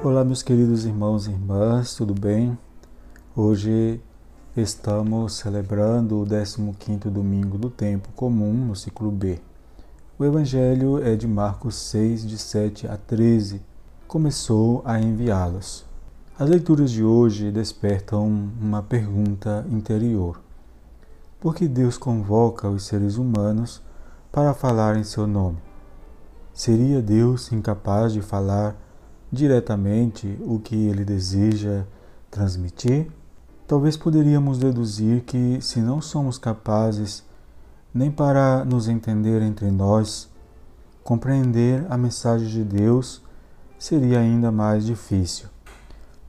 Olá, meus queridos irmãos e irmãs, tudo bem? Hoje estamos celebrando o 15º domingo do tempo comum no ciclo B. O evangelho é de Marcos 6 de 7 a 13. Começou a enviá-los. As leituras de hoje despertam uma pergunta interior. Por que Deus convoca os seres humanos para falar em seu nome? Seria Deus incapaz de falar diretamente o que ele deseja transmitir, talvez poderíamos deduzir que, se não somos capazes nem para nos entender entre nós, compreender a mensagem de Deus seria ainda mais difícil.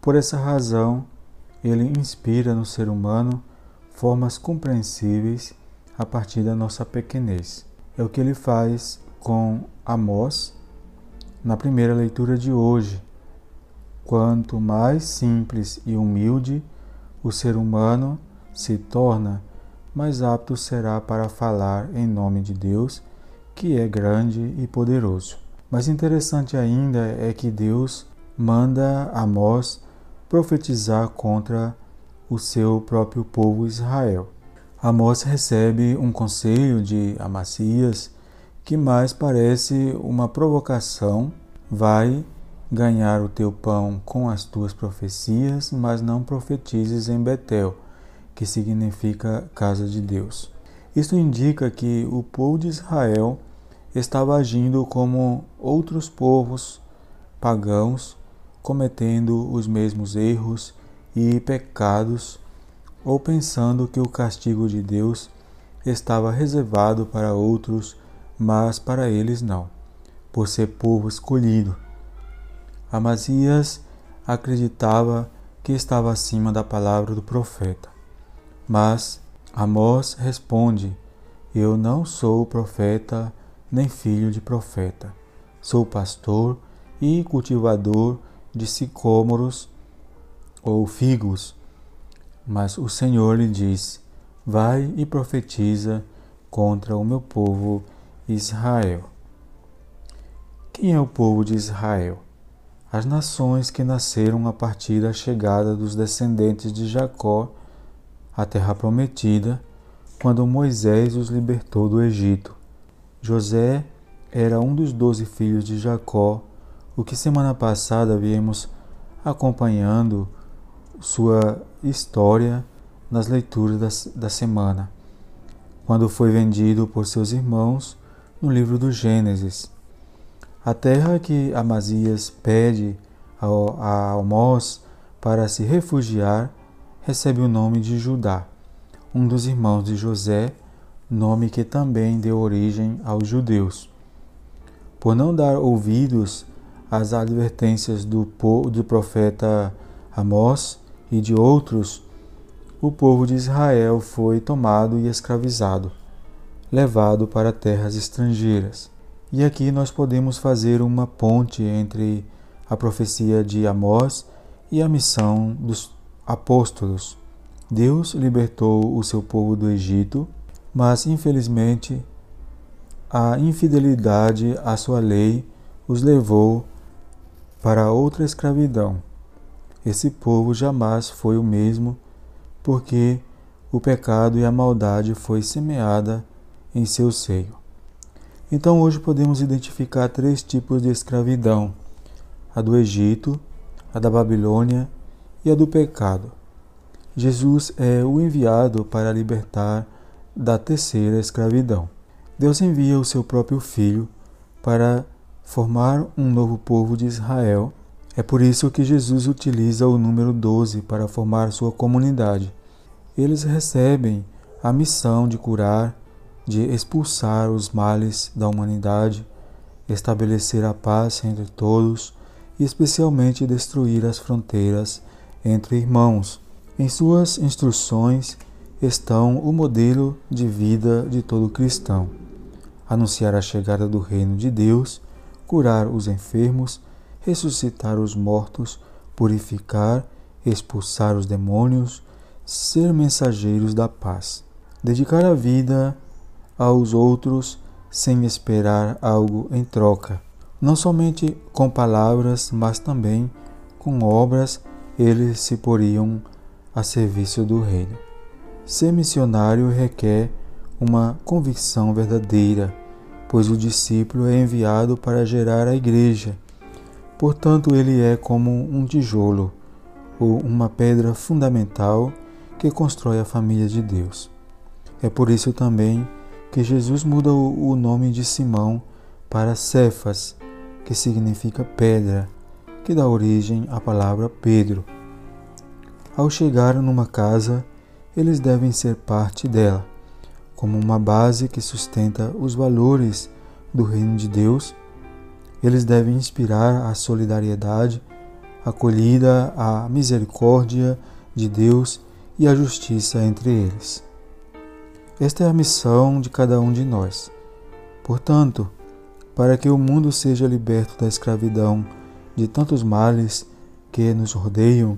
Por essa razão, ele inspira no ser humano formas compreensíveis a partir da nossa pequenez. É o que ele faz com Amós na primeira leitura de hoje. Quanto mais simples e humilde o ser humano se torna, mais apto será para falar em nome de Deus, que é grande e poderoso. Mas interessante ainda é que Deus manda Amós profetizar contra o seu próprio povo Israel. Amós recebe um conselho de Amacias que mais parece uma provocação, vai ganhar o teu pão com as tuas profecias, mas não profetizes em Betel, que significa casa de Deus. Isso indica que o povo de Israel estava agindo como outros povos pagãos, cometendo os mesmos erros e pecados, ou pensando que o castigo de Deus estava reservado para outros mas para eles não, por ser povo escolhido. Amazias acreditava que estava acima da palavra do profeta. Mas Amós responde: Eu não sou profeta nem filho de profeta. Sou pastor e cultivador de sicômoros ou figos. Mas o Senhor lhe diz: Vai e profetiza contra o meu povo Israel. Quem é o povo de Israel? As nações que nasceram a partir da chegada dos descendentes de Jacó à terra prometida, quando Moisés os libertou do Egito. José era um dos doze filhos de Jacó, o que semana passada viemos acompanhando sua história nas leituras da, da semana, quando foi vendido por seus irmãos no livro do Gênesis. A terra que Amazias pede a Amós para se refugiar recebe o nome de Judá, um dos irmãos de José, nome que também deu origem aos judeus. Por não dar ouvidos às advertências do, do profeta Amós e de outros, o povo de Israel foi tomado e escravizado levado para terras estrangeiras. E aqui nós podemos fazer uma ponte entre a profecia de Amós e a missão dos apóstolos. Deus libertou o seu povo do Egito, mas infelizmente a infidelidade à sua lei os levou para outra escravidão. Esse povo jamais foi o mesmo, porque o pecado e a maldade foi semeada em seu seio. Então hoje podemos identificar três tipos de escravidão: a do Egito, a da Babilônia e a do pecado. Jesus é o enviado para libertar da terceira escravidão. Deus envia o seu próprio Filho para formar um novo povo de Israel. É por isso que Jesus utiliza o número 12 para formar sua comunidade. Eles recebem a missão de curar de expulsar os males da humanidade, estabelecer a paz entre todos e especialmente destruir as fronteiras entre irmãos. Em suas instruções estão o modelo de vida de todo cristão: anunciar a chegada do reino de Deus, curar os enfermos, ressuscitar os mortos, purificar, expulsar os demônios, ser mensageiros da paz. Dedicar a vida aos outros sem esperar algo em troca, não somente com palavras, mas também com obras eles se poriam a serviço do reino. Ser missionário requer uma convicção verdadeira, pois o discípulo é enviado para gerar a igreja. Portanto, ele é como um tijolo ou uma pedra fundamental que constrói a família de Deus. É por isso também que Jesus muda o nome de Simão para Cefas, que significa pedra, que dá origem à palavra Pedro. Ao chegar numa casa, eles devem ser parte dela, como uma base que sustenta os valores do reino de Deus. Eles devem inspirar a solidariedade, acolhida, a misericórdia de Deus e a justiça entre eles. Esta é a missão de cada um de nós. Portanto, para que o mundo seja liberto da escravidão de tantos males que nos rodeiam,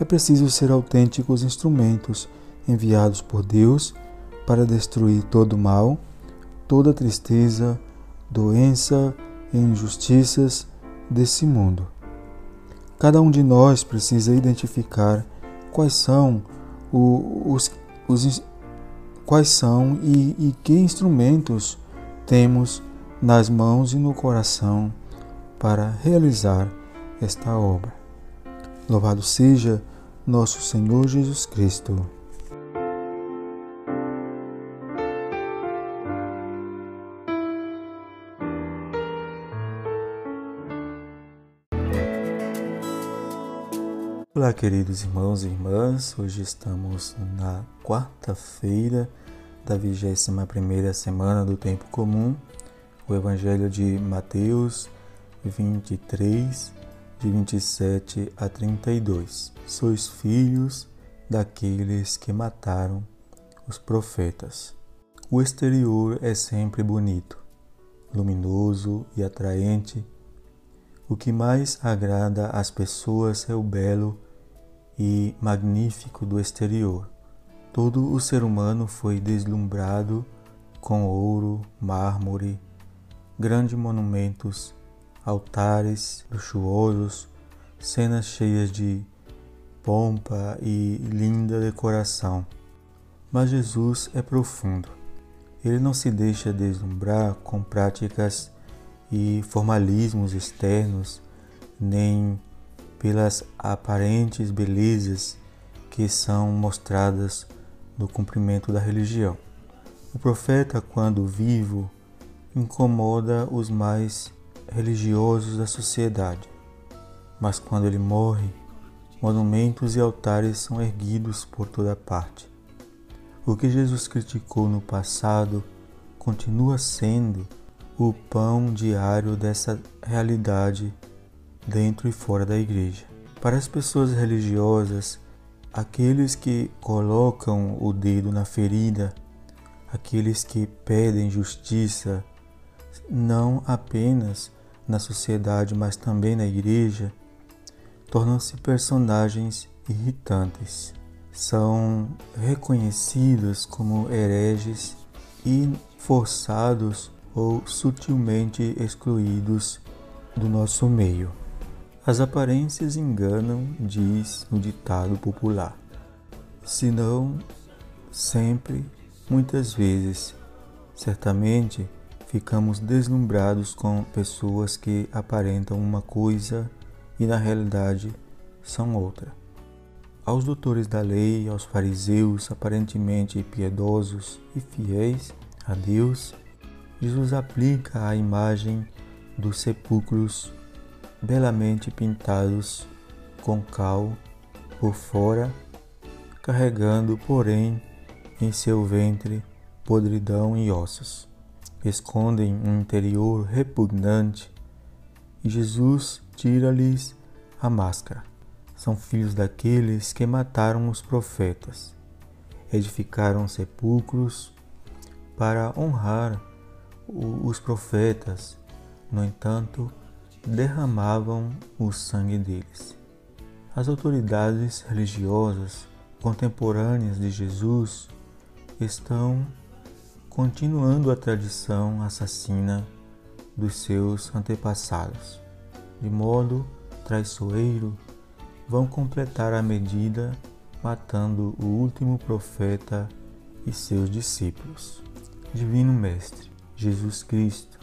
é preciso ser autênticos instrumentos enviados por Deus para destruir todo mal, toda tristeza, doença e injustiças desse mundo. Cada um de nós precisa identificar quais são os, os quais são e, e que instrumentos temos nas mãos e no coração para realizar esta obra. Louvado seja nosso Senhor Jesus Cristo. Olá, queridos irmãos e irmãs. Hoje estamos na quarta-feira da 21ª semana do tempo comum. O Evangelho de Mateus 23, de 27 a 32. Sois filhos daqueles que mataram os profetas. O exterior é sempre bonito, luminoso e atraente. O que mais agrada às pessoas é o belo e magnífico do exterior. Todo o ser humano foi deslumbrado com ouro, mármore, grandes monumentos, altares luxuosos, cenas cheias de pompa e linda decoração. Mas Jesus é profundo. Ele não se deixa deslumbrar com práticas e formalismos externos, nem pelas aparentes belezas que são mostradas no cumprimento da religião. O profeta, quando vivo, incomoda os mais religiosos da sociedade, mas quando ele morre, monumentos e altares são erguidos por toda parte. O que Jesus criticou no passado continua sendo o pão diário dessa realidade dentro e fora da igreja. Para as pessoas religiosas, aqueles que colocam o dedo na ferida, aqueles que pedem justiça, não apenas na sociedade, mas também na igreja, tornam-se personagens irritantes. São reconhecidos como hereges e forçados ou sutilmente excluídos do nosso meio. As aparências enganam, diz o ditado popular. Se não sempre, muitas vezes, certamente ficamos deslumbrados com pessoas que aparentam uma coisa e na realidade são outra. Aos doutores da lei, aos fariseus aparentemente piedosos e fiéis a Deus, Jesus aplica a imagem dos sepulcros belamente pintados com cal por fora, carregando, porém, em seu ventre podridão e ossos. Escondem um interior repugnante e Jesus tira-lhes a máscara. São filhos daqueles que mataram os profetas, edificaram sepulcros para honrar os profetas. No entanto, derramavam o sangue deles. As autoridades religiosas contemporâneas de Jesus estão continuando a tradição assassina dos seus antepassados, de modo traiçoeiro vão completar a medida, matando o último profeta e seus discípulos. Divino Mestre, Jesus Cristo,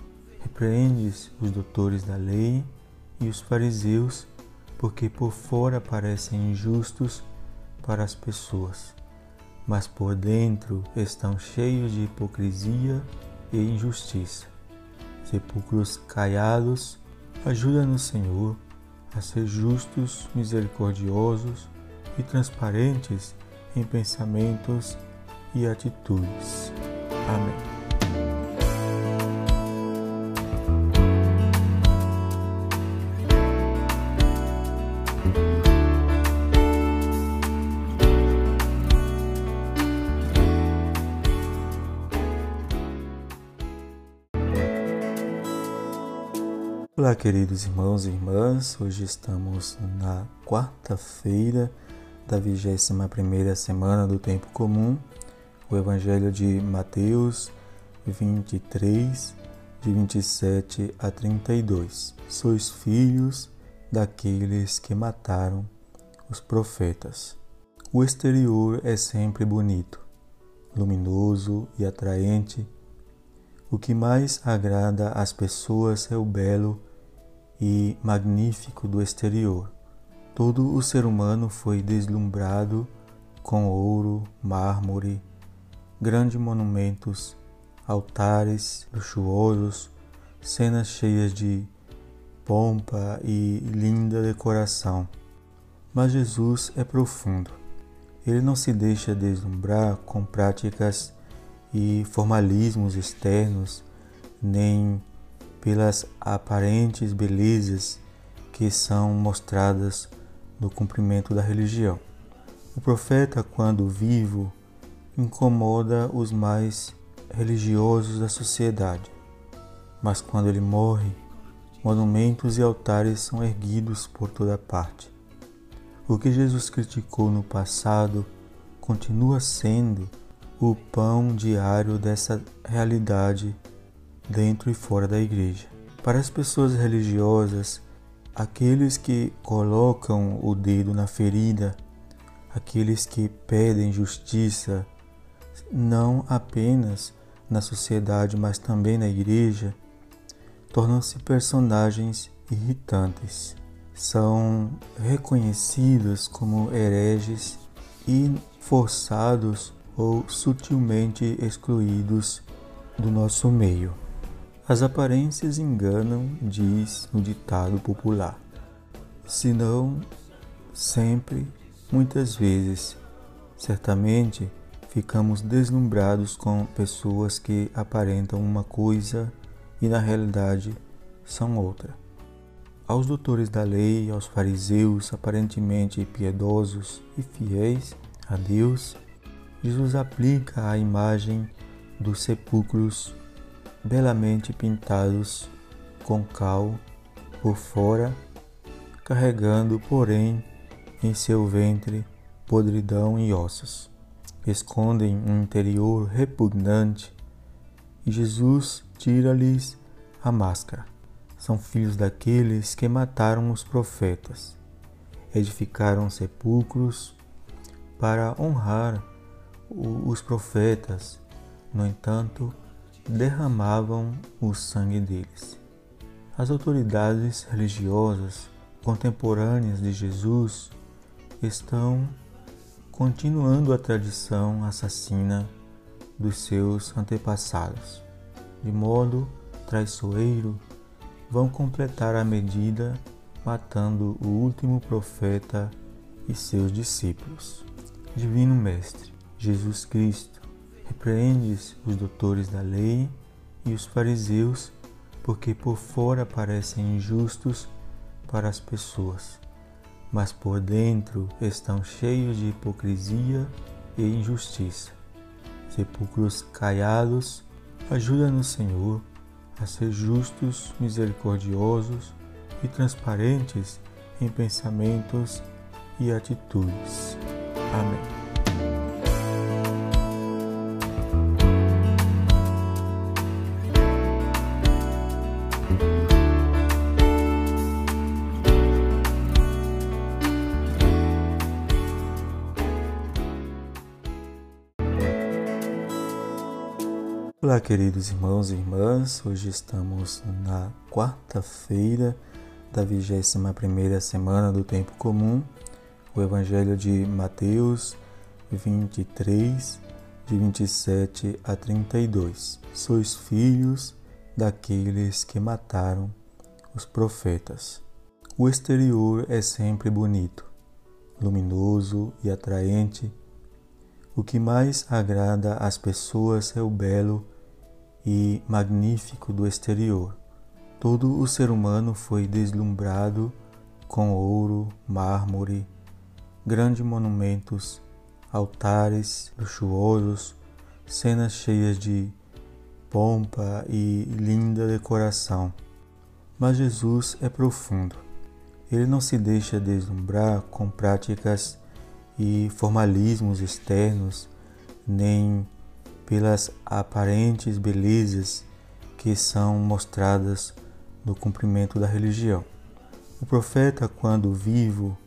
repreendes os doutores da lei e os fariseus, porque por fora parecem injustos para as pessoas, mas por dentro estão cheios de hipocrisia e injustiça. Sepulcros caiados, ajuda-nos, Senhor, a ser justos, misericordiosos e transparentes em pensamentos e atitudes. Amém. Olá, queridos irmãos e irmãs. Hoje estamos na quarta-feira da 21ª semana do tempo comum. O Evangelho de Mateus 23, de 27 a 32. Sois filhos daqueles que mataram os profetas. O exterior é sempre bonito, luminoso e atraente. O que mais agrada às pessoas é o belo e magnífico do exterior. Todo o ser humano foi deslumbrado com ouro, mármore, grandes monumentos, altares luxuosos, cenas cheias de pompa e linda decoração. Mas Jesus é profundo. Ele não se deixa deslumbrar com práticas e formalismos externos, nem pelas aparentes belezas que são mostradas no cumprimento da religião. O profeta, quando vivo, incomoda os mais religiosos da sociedade, mas quando ele morre, monumentos e altares são erguidos por toda parte. O que Jesus criticou no passado continua sendo o pão diário dessa realidade dentro e fora da igreja. Para as pessoas religiosas, aqueles que colocam o dedo na ferida, aqueles que pedem justiça, não apenas na sociedade, mas também na igreja, tornam-se personagens irritantes. São reconhecidos como hereges e forçados ou sutilmente excluídos do nosso meio. As aparências enganam, diz o ditado popular. Se não sempre, muitas vezes, certamente ficamos deslumbrados com pessoas que aparentam uma coisa e na realidade são outra. Aos doutores da lei, aos fariseus aparentemente piedosos e fiéis a Deus, Jesus aplica a imagem dos sepulcros belamente pintados com cal por fora, carregando, porém, em seu ventre podridão e ossos. Escondem um interior repugnante e Jesus tira-lhes a máscara. São filhos daqueles que mataram os profetas, edificaram sepulcros para honrar os profetas. No entanto, derramavam o sangue deles. As autoridades religiosas contemporâneas de Jesus estão continuando a tradição assassina dos seus antepassados. De modo traiçoeiro, vão completar a medida, matando o último profeta e seus discípulos. Divino Mestre, Jesus Cristo, Repreendes os doutores da lei e os fariseus, porque por fora parecem injustos para as pessoas, mas por dentro estão cheios de hipocrisia e injustiça. Sepulcros caiados, ajuda-nos, Senhor, a ser justos, misericordiosos e transparentes em pensamentos e atitudes. Amém. Olá, queridos irmãos e irmãs. Hoje estamos na quarta-feira da 21ª semana do tempo comum. O Evangelho de Mateus 23, de 27 a 32. Sois filhos daqueles que mataram os profetas. O exterior é sempre bonito, luminoso e atraente o que mais agrada às pessoas é o belo e magnífico do exterior. Todo o ser humano foi deslumbrado com ouro, mármore, grandes monumentos, altares luxuosos, cenas cheias de pompa e linda decoração. Mas Jesus é profundo. Ele não se deixa deslumbrar com práticas e formalismos externos, nem pelas aparentes belezas que são mostradas no cumprimento da religião. O profeta, quando vivo,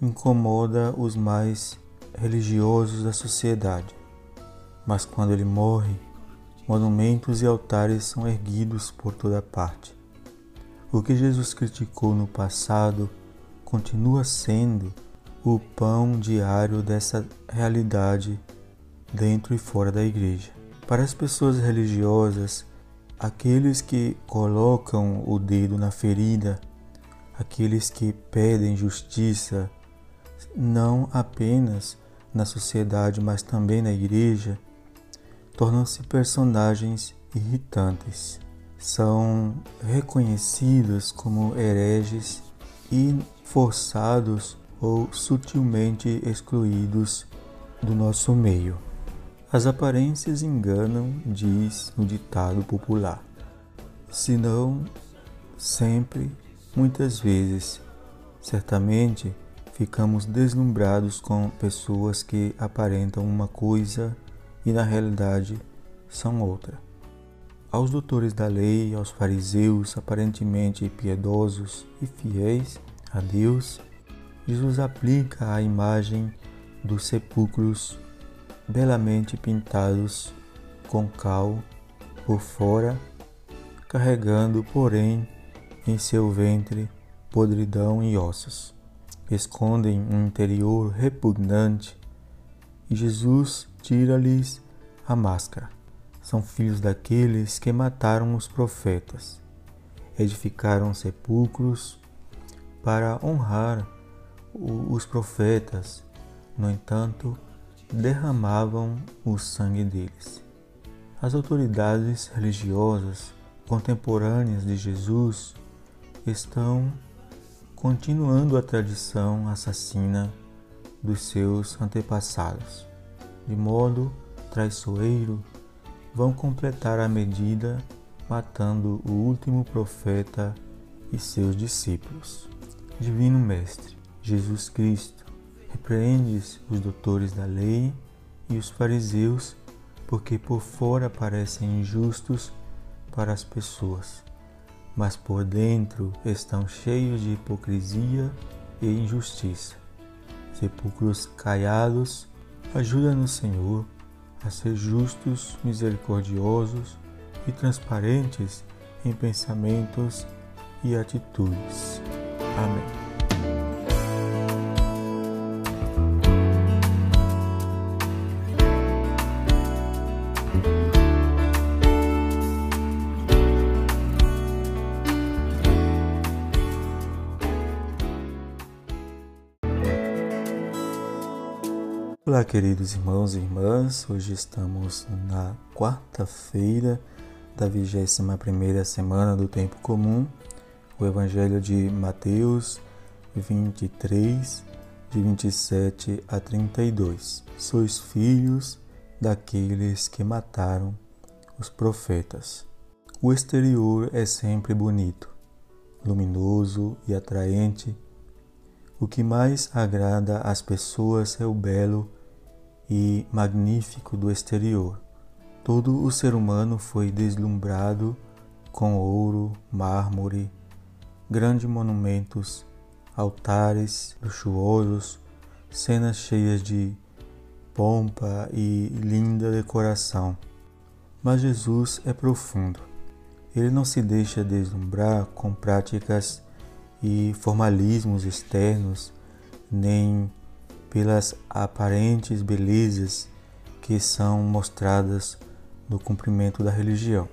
incomoda os mais religiosos da sociedade, mas quando ele morre, monumentos e altares são erguidos por toda parte. O que Jesus criticou no passado continua sendo o pão diário dessa realidade dentro e fora da igreja. Para as pessoas religiosas, aqueles que colocam o dedo na ferida, aqueles que pedem justiça, não apenas na sociedade, mas também na igreja, tornam-se personagens irritantes. São reconhecidos como hereges e forçados ou sutilmente excluídos do nosso meio. As aparências enganam, diz o ditado popular. Se não sempre, muitas vezes, certamente ficamos deslumbrados com pessoas que aparentam uma coisa e na realidade são outra. Aos doutores da lei, aos fariseus aparentemente piedosos e fiéis a Deus, Jesus aplica a imagem dos sepulcros belamente pintados com cal por fora, carregando, porém, em seu ventre podridão e ossos. Escondem um interior repugnante e Jesus tira-lhes a máscara. São filhos daqueles que mataram os profetas, edificaram sepulcros para honrar os profetas, no entanto, derramavam o sangue deles. As autoridades religiosas contemporâneas de Jesus estão continuando a tradição assassina dos seus antepassados. De modo traiçoeiro, vão completar a medida, matando o último profeta e seus discípulos. Divino Mestre, Jesus Cristo, repreendes os doutores da lei e os fariseus, porque por fora parecem injustos para as pessoas, mas por dentro estão cheios de hipocrisia e injustiça. Sepulcros caiados, ajuda-nos, Senhor, a ser justos, misericordiosos e transparentes em pensamentos e atitudes. Olá, queridos irmãos e irmãs. Hoje estamos na quarta-feira da 21ª semana do tempo comum. O Evangelho de Mateus 23 de 27 a 32. Sois filhos daqueles que mataram os profetas. O exterior é sempre bonito, luminoso e atraente. O que mais agrada às pessoas é o belo e magnífico do exterior. Todo o ser humano foi deslumbrado com ouro, mármore, grandes monumentos, altares luxuosos, cenas cheias de pompa e linda decoração. Mas Jesus é profundo. Ele não se deixa deslumbrar com práticas e formalismos externos, nem pelas aparentes belezas que são mostradas no cumprimento da religião.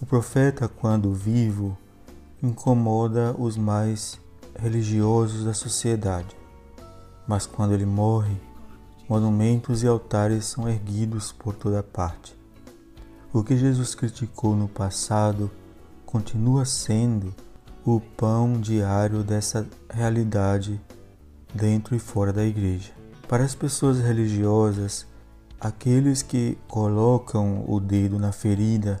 O profeta, quando vivo, incomoda os mais religiosos da sociedade, mas quando ele morre, monumentos e altares são erguidos por toda parte. O que Jesus criticou no passado continua sendo o pão diário dessa realidade dentro e fora da igreja. Para as pessoas religiosas, aqueles que colocam o dedo na ferida,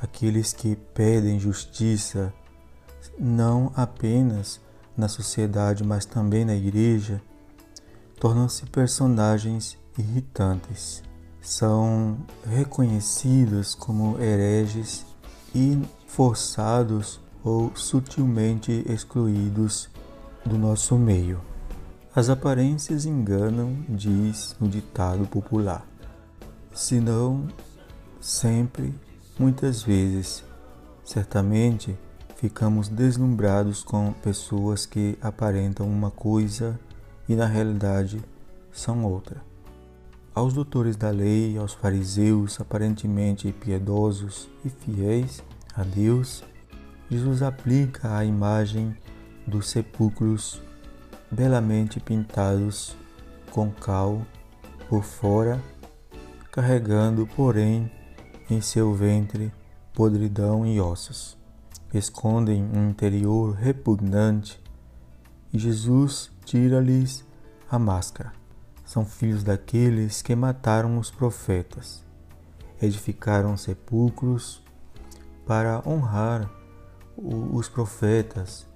aqueles que pedem justiça, não apenas na sociedade, mas também na igreja, tornam-se personagens irritantes. São reconhecidos como hereges e forçados ou sutilmente excluídos do nosso meio. As aparências enganam, diz o ditado popular. Se não sempre, muitas vezes, certamente ficamos deslumbrados com pessoas que aparentam uma coisa e na realidade são outra. Aos doutores da lei, aos fariseus aparentemente piedosos e fiéis a Deus, Jesus aplica a imagem dos sepulcros belamente pintados com cal por fora, carregando, porém, em seu ventre podridão e ossos. Escondem um interior repugnante e Jesus tira-lhes a máscara. São filhos daqueles que mataram os profetas, edificaram sepulcros para honrar os profetas,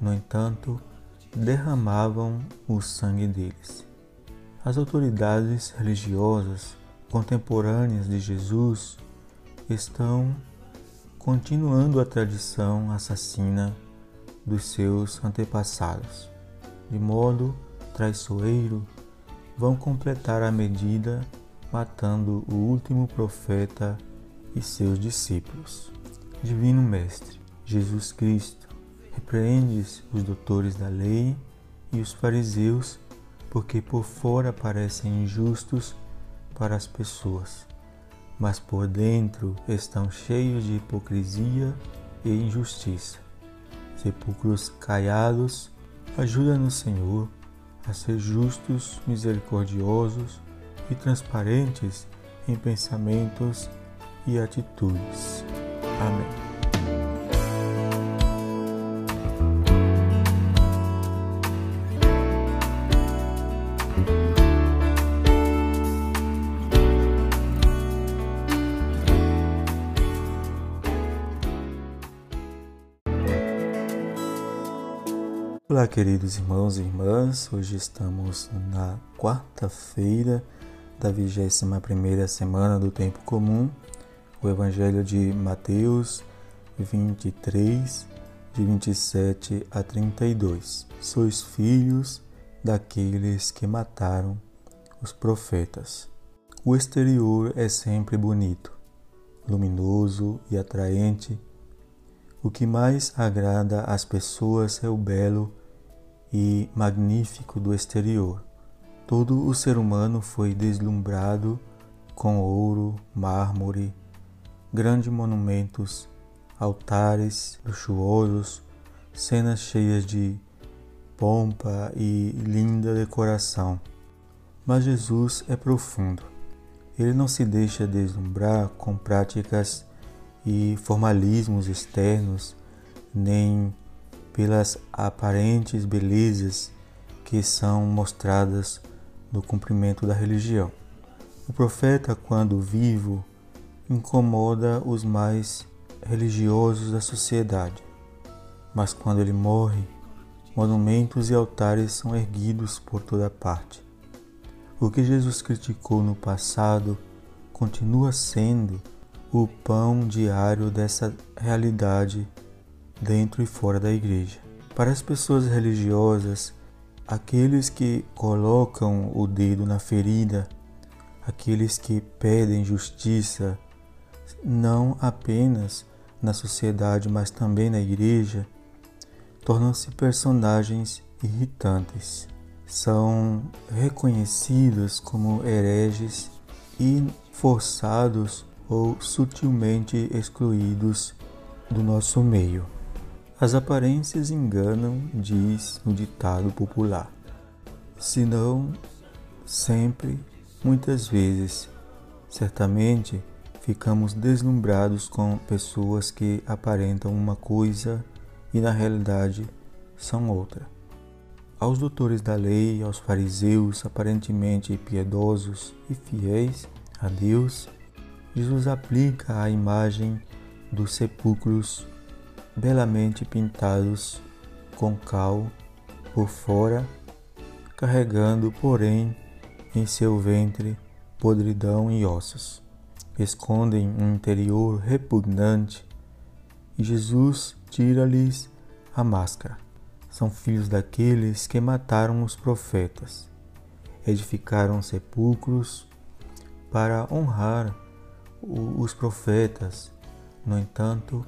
no entanto, derramavam o sangue deles. As autoridades religiosas contemporâneas de Jesus estão continuando a tradição assassina dos seus antepassados. De modo traiçoeiro, vão completar a medida, matando o último profeta e seus discípulos. Divino Mestre, Jesus Cristo, repreendes os doutores da lei e os fariseus, porque por fora parecem injustos para as pessoas, mas por dentro estão cheios de hipocrisia e injustiça. Sepulcros caiados, ajuda-nos, Senhor, a ser justos, misericordiosos e transparentes em pensamentos e atitudes. Amém. Olá, queridos irmãos e irmãs. Hoje estamos na quarta-feira da 21 primeira semana do tempo comum o Evangelho de Mateus 23, de 27 a 32. Sois filhos daqueles que mataram os profetas. O exterior é sempre bonito, luminoso e atraente. O que mais agrada às pessoas é o belo e magnífico do exterior. Todo o ser humano foi deslumbrado com ouro, mármore, grandes monumentos, altares luxuosos, cenas cheias de pompa e linda decoração. Mas Jesus é profundo. Ele não se deixa deslumbrar com práticas e formalismos externos, nem pelas aparentes belezas que são mostradas no cumprimento da religião. O profeta, quando vivo, incomoda os mais religiosos da sociedade. Mas quando ele morre, monumentos e altares são erguidos por toda parte. O que Jesus criticou no passado continua sendo o pão diário dessa realidade dentro e fora da igreja. Para as pessoas religiosas, aqueles que colocam o dedo na ferida, aqueles que pedem justiça, não apenas na sociedade, mas também na igreja, tornam-se personagens irritantes. São reconhecidos como hereges e forçados ou sutilmente excluídos do nosso meio. As aparências enganam, diz o ditado popular. Se não sempre, muitas vezes, certamente ficamos deslumbrados com pessoas que aparentam uma coisa e na realidade são outra. Aos doutores da lei, aos fariseus aparentemente piedosos e fiéis a Deus, Jesus aplica a imagem dos sepulcros belamente pintados com cal por fora, carregando, porém, em seu ventre podridão e ossos. Escondem um interior repugnante e Jesus tira-lhes a máscara. São filhos daqueles que mataram os profetas, edificaram sepulcros para honrar os profetas, no entanto,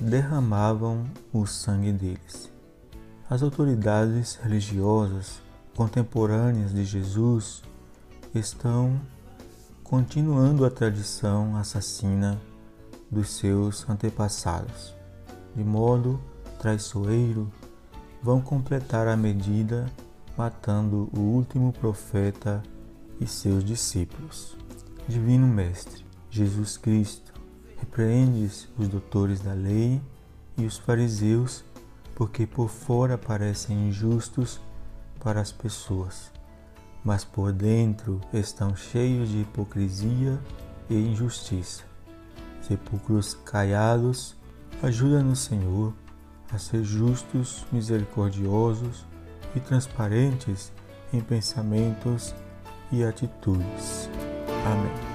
derramavam o sangue deles. As autoridades religiosas contemporâneas de Jesus estão continuando a tradição assassina dos seus antepassados. De modo traiçoeiro, vão completar a medida, matando o último profeta e seus discípulos. Divino Mestre, Jesus Cristo, repreendes os doutores da lei e os fariseus, porque por fora parecem injustos para as pessoas, mas por dentro estão cheios de hipocrisia e injustiça. Sepulcros caiados, ajuda-nos, Senhor, a ser justos, misericordiosos e transparentes em pensamentos e atitudes. Amém.